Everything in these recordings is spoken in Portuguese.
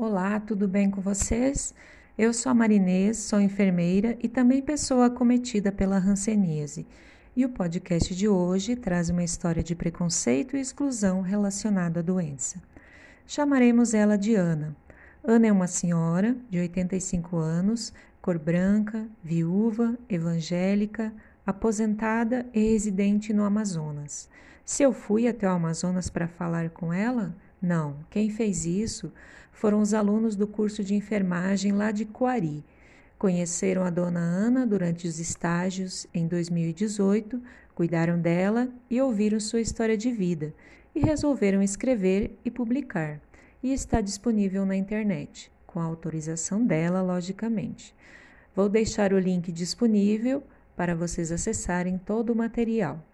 Olá, tudo bem com vocês? Eu sou a Marinês, sou enfermeira e também pessoa acometida pela hanseníase. E o podcast de hoje traz uma história de preconceito e exclusão relacionado à doença. Chamaremos ela de Ana. Ana é uma senhora de 85 anos, cor branca, viúva, evangélica, aposentada e residente no Amazonas. Se eu fui até o Amazonas para falar com ela, não, quem fez isso foram os alunos do curso de enfermagem lá de Coari. Conheceram a dona Ana durante os estágios em 2018, cuidaram dela e ouviram sua história de vida e resolveram escrever e publicar. E está disponível na internet, com a autorização dela, logicamente. Vou deixar o link disponível para vocês acessarem todo o material.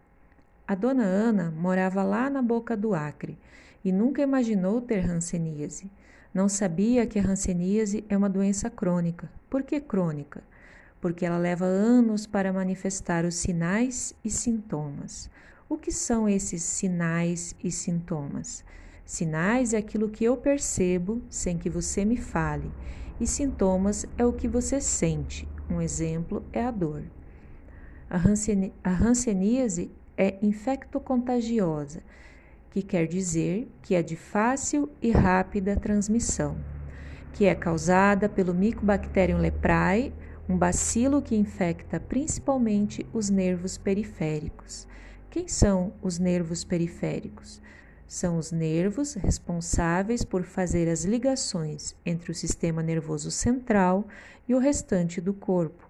A dona Ana morava lá na boca do Acre e nunca imaginou ter hanseníase. Não sabia que a hanseníase é uma doença crônica. Por que crônica? Porque ela leva anos para manifestar os sinais e sintomas. O que são esses sinais e sintomas? Sinais é aquilo que eu percebo sem que você me fale, e sintomas é o que você sente. Um exemplo é a dor. A, hanseníase é infectocontagiosa que quer dizer que é de fácil e rápida transmissão, que é causada pelo Mycobacterium leprae, um bacilo que infecta principalmente os nervos periféricos. Quem são os nervos periféricos? São os nervos responsáveis por fazer as ligações entre o sistema nervoso central e o restante do corpo.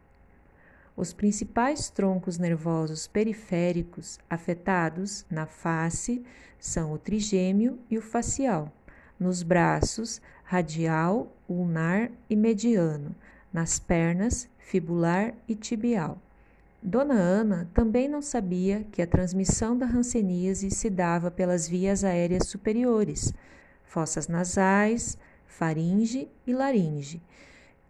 Os principais troncos nervosos periféricos afetados na face são o trigêmeo e o facial, nos braços, radial, ulnar e mediano, nas pernas, fibular e tibial. Dona Ana também não sabia que a transmissão da hanseníase se dava pelas vias aéreas superiores, fossas nasais, faringe e laringe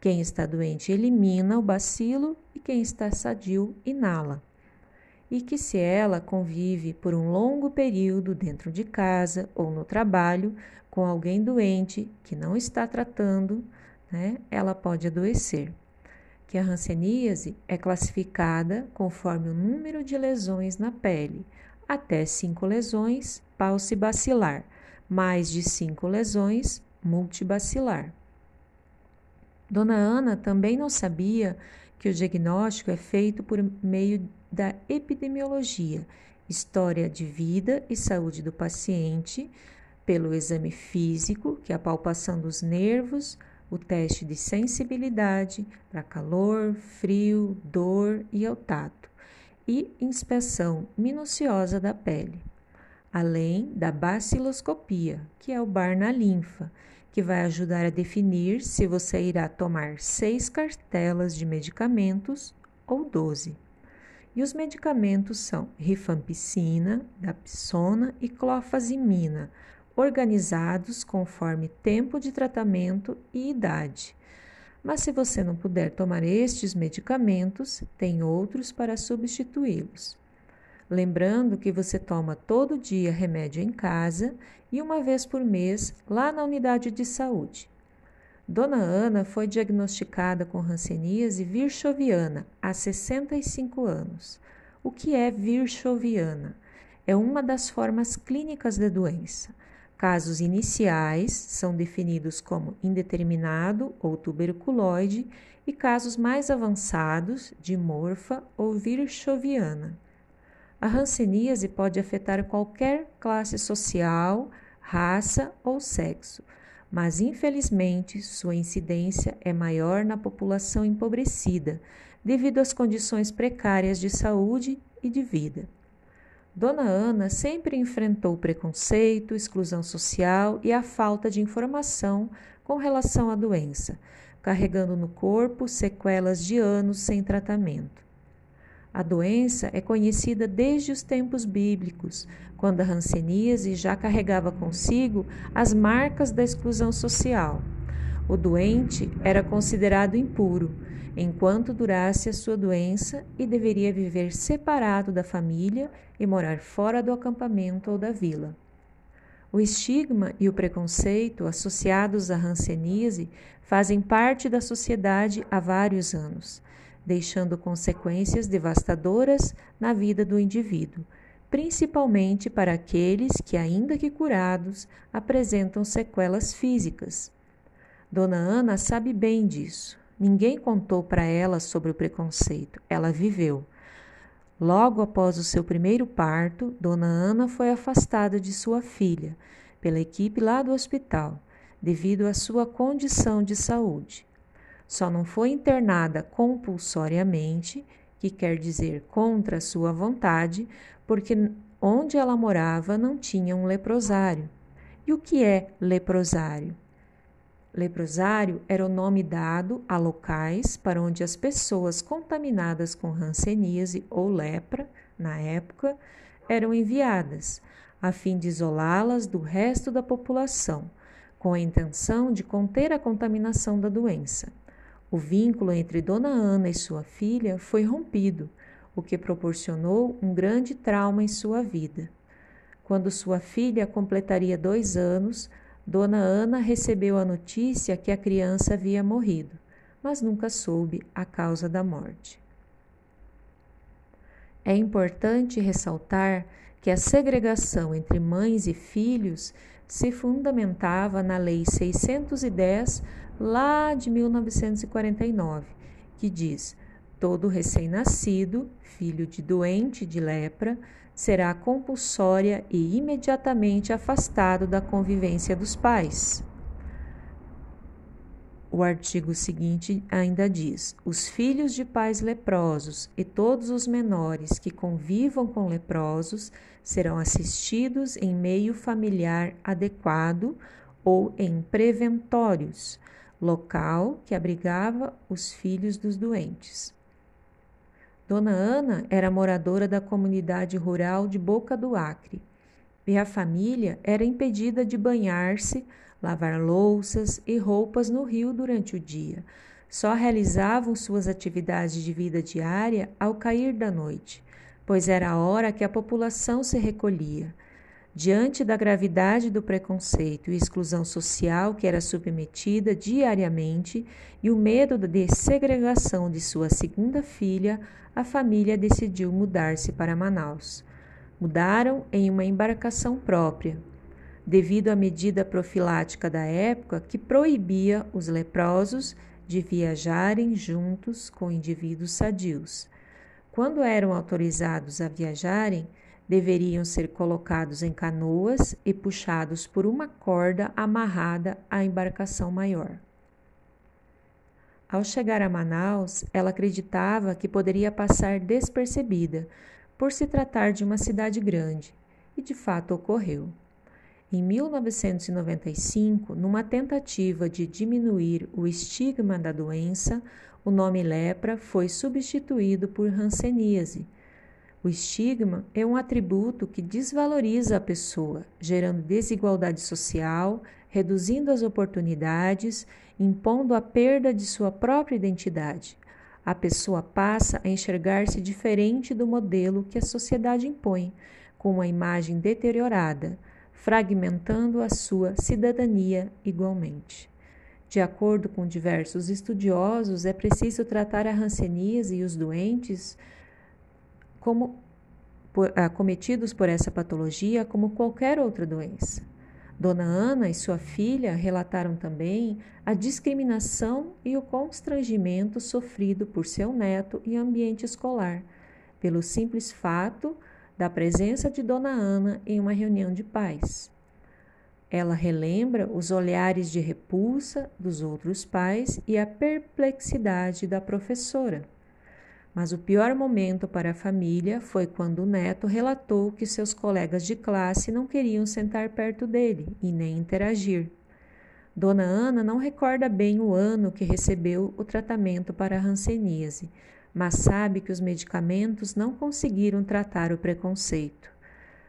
quem está doente elimina o bacilo quem está sadio inala. E que se ela convive por um longo período dentro de casa ou no trabalho com alguém doente que não está tratando, né, ela pode adoecer. Que a hanseníase é classificada conforme o número de lesões na pele, até cinco lesões, paucibacilar, mais de cinco lesões, multibacilar. Dona Ana também não sabia que o diagnóstico é feito por meio da epidemiologia, história de vida e saúde do paciente, pelo exame físico, que é a palpação dos nervos, o teste de sensibilidade para calor, frio, dor e ao tato, e inspeção minuciosa da pele, além da baciloscopia, que é o bar na linfa, que vai ajudar a definir se você irá tomar seis cartelas de medicamentos ou 12. E os medicamentos são rifampicina, dapsona e clofazimina, organizados conforme tempo de tratamento e idade. Mas se você não puder tomar estes medicamentos, tem outros para substituí-los. Lembrando que você toma todo dia remédio em casa e uma vez por mês lá na unidade de saúde. Dona Ana foi diagnosticada com hanseníase virchoviana há 65 anos. O que é virchoviana? É uma das formas clínicas da doença. Casos iniciais são definidos como indeterminado ou tuberculoide e casos mais avançados de morfa ou virchoviana. A hanseníase pode afetar qualquer classe social, raça ou sexo, mas infelizmente sua incidência é maior na população empobrecida, devido às condições precárias de saúde e de vida. Dona Ana sempre enfrentou preconceito, exclusão social e a falta de informação com relação à doença, carregando no corpo sequelas de anos sem tratamento. A doença é conhecida desde os tempos bíblicos, quando a hanseníase já carregava consigo as marcas da exclusão social. O doente era considerado impuro enquanto durasse a sua doença e deveria viver separado da família e morar fora do acampamento ou da vila. O estigma e o preconceito associados à hanseníase fazem parte da sociedade há vários anos, deixando consequências devastadoras na vida do indivíduo, principalmente para aqueles que, ainda que curados, apresentam sequelas físicas. Dona Ana sabe bem disso. Ninguém contou para ela sobre o preconceito, ela viveu. Logo após o seu primeiro parto, Dona Ana foi afastada de sua filha pela equipe lá do hospital, devido à sua condição de saúde. Só não foi internada compulsoriamente, que quer dizer contra sua vontade, porque onde ela morava não tinha um leprosário. E o que é leprosário? Leprosário era o nome dado a locais para onde as pessoas contaminadas com hanseníase ou lepra, na época, eram enviadas, a fim de isolá-las do resto da população, com a intenção de conter a contaminação da doença. O vínculo entre Dona Ana e sua filha foi rompido, o que proporcionou um grande trauma em sua vida. Quando sua filha completaria dois anos, Dona Ana recebeu a notícia que a criança havia morrido, mas nunca soube a causa da morte. É importante ressaltar que a segregação entre mães e filhos se fundamentava na Lei 610, lá de 1949, que diz: todo recém-nascido, filho de doente de lepra, será compulsória e imediatamente afastado da convivência dos pais. O artigo seguinte ainda diz: os filhos de pais leprosos e todos os menores que convivam com leprosos serão assistidos em meio familiar adequado ou em preventórios, local que abrigava os filhos dos doentes. Dona Ana era moradora da comunidade rural de Boca do Acre e a família era impedida de banhar-se, lavar louças e roupas no rio durante o dia. Só realizavam suas atividades de vida diária ao cair da noite, pois era a hora que a população se recolhia. Diante da gravidade do preconceito e exclusão social que era submetida diariamente e o medo de segregação de sua segunda filha, a família decidiu mudar-se para Manaus. Mudaram em uma embarcação própria, devido à medida profilática da época que proibia os leprosos de viajarem juntos com indivíduos sadios. Quando eram autorizados a viajarem, deveriam ser colocados em canoas e puxados por uma corda amarrada à embarcação maior. Ao chegar a Manaus, ela acreditava que poderia passar despercebida, por se tratar de uma cidade grande, e de fato ocorreu. Em 1995, numa tentativa de diminuir o estigma da doença, o nome lepra foi substituído por hanseníase. O estigma é um atributo que desvaloriza a pessoa, gerando desigualdade social, reduzindo as oportunidades, impondo a perda de sua própria identidade. A pessoa passa a enxergar-se diferente do modelo que a sociedade impõe, com uma imagem deteriorada, fragmentando a sua cidadania igualmente. De acordo com diversos estudiosos, é preciso tratar a hanseníase e os doentes como acometidos por essa patologia como qualquer outra doença. Dona Ana e sua filha relataram também a discriminação e o constrangimento sofrido por seu neto em ambiente escolar, pelo simples fato da presença de Dona Ana em uma reunião de pais. Ela relembra os olhares de repulsa dos outros pais e a perplexidade da professora. Mas o pior momento para a família foi quando o neto relatou que seus colegas de classe não queriam sentar perto dele e nem interagir. Dona Ana não recorda bem o ano que recebeu o tratamento para a hanseníase, mas sabe que os medicamentos não conseguiram tratar o preconceito.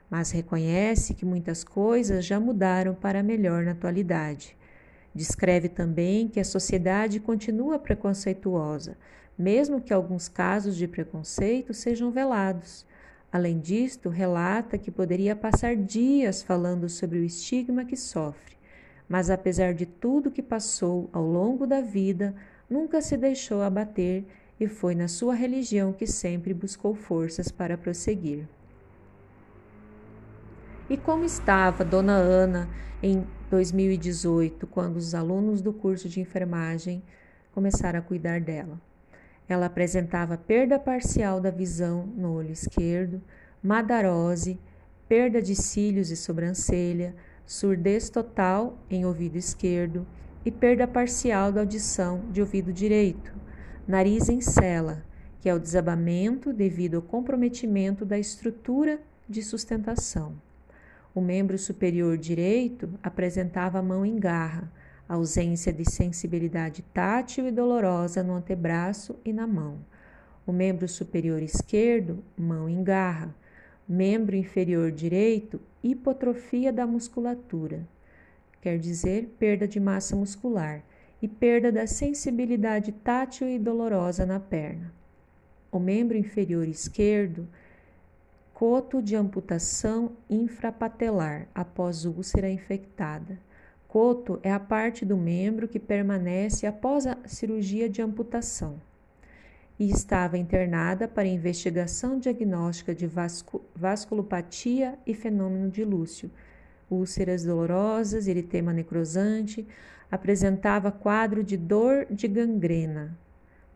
Mas reconhece que muitas coisas já mudaram para melhor na atualidade. Descreve também que a sociedade continua preconceituosa, mesmo que alguns casos de preconceito sejam velados. Além disto, relata que poderia passar dias falando sobre o estigma que sofre, mas apesar de tudo que passou ao longo da vida, nunca se deixou abater e foi na sua religião que sempre buscou forças para prosseguir. E como estava Dona Ana em 2018, quando os alunos do curso de enfermagem começaram a cuidar dela? Ela apresentava perda parcial da visão no olho esquerdo, madarose, perda de cílios e sobrancelha, surdez total em ouvido esquerdo e perda parcial da audição de ouvido direito, nariz em cela, que é o desabamento devido ao comprometimento da estrutura de sustentação. O membro superior direito apresentava a mão em garra, ausência de sensibilidade tátil e dolorosa no antebraço e na mão. O membro superior esquerdo, mão em garra. Membro inferior direito, hipotrofia da musculatura, quer dizer, perda de massa muscular, e perda da sensibilidade tátil e dolorosa na perna. O membro inferior esquerdo, coto de amputação infrapatelar após úlcera infectada. Coto é a parte do membro que permanece após a cirurgia de amputação e estava internada para investigação diagnóstica de vascu vasculopatia e fenômeno de Lúcio, úlceras dolorosas, eritema necrosante, apresentava quadro de dor de gangrena,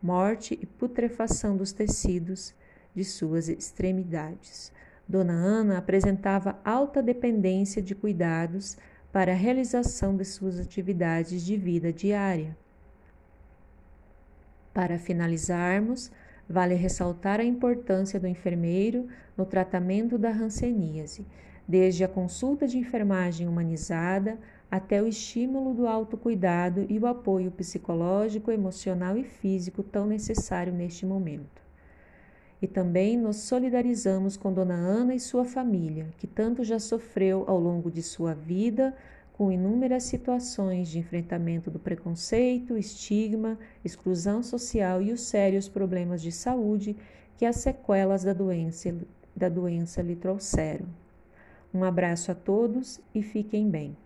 morte e putrefação dos tecidos de suas extremidades. Dona Ana apresentava alta dependência de cuidados para a realização de suas atividades de vida diária. Para finalizarmos, vale ressaltar a importância do enfermeiro no tratamento da hanseníase, desde a consulta de enfermagem humanizada até o estímulo do autocuidado e o apoio psicológico, emocional e físico tão necessário neste momento. E também nos solidarizamos com Dona Ana e sua família, que tanto já sofreu ao longo de sua vida com inúmeras situações de enfrentamento do preconceito, estigma, exclusão social e os sérios problemas de saúde que as sequelas da doença, da doença lhe trouxeram. Um abraço a todos e fiquem bem.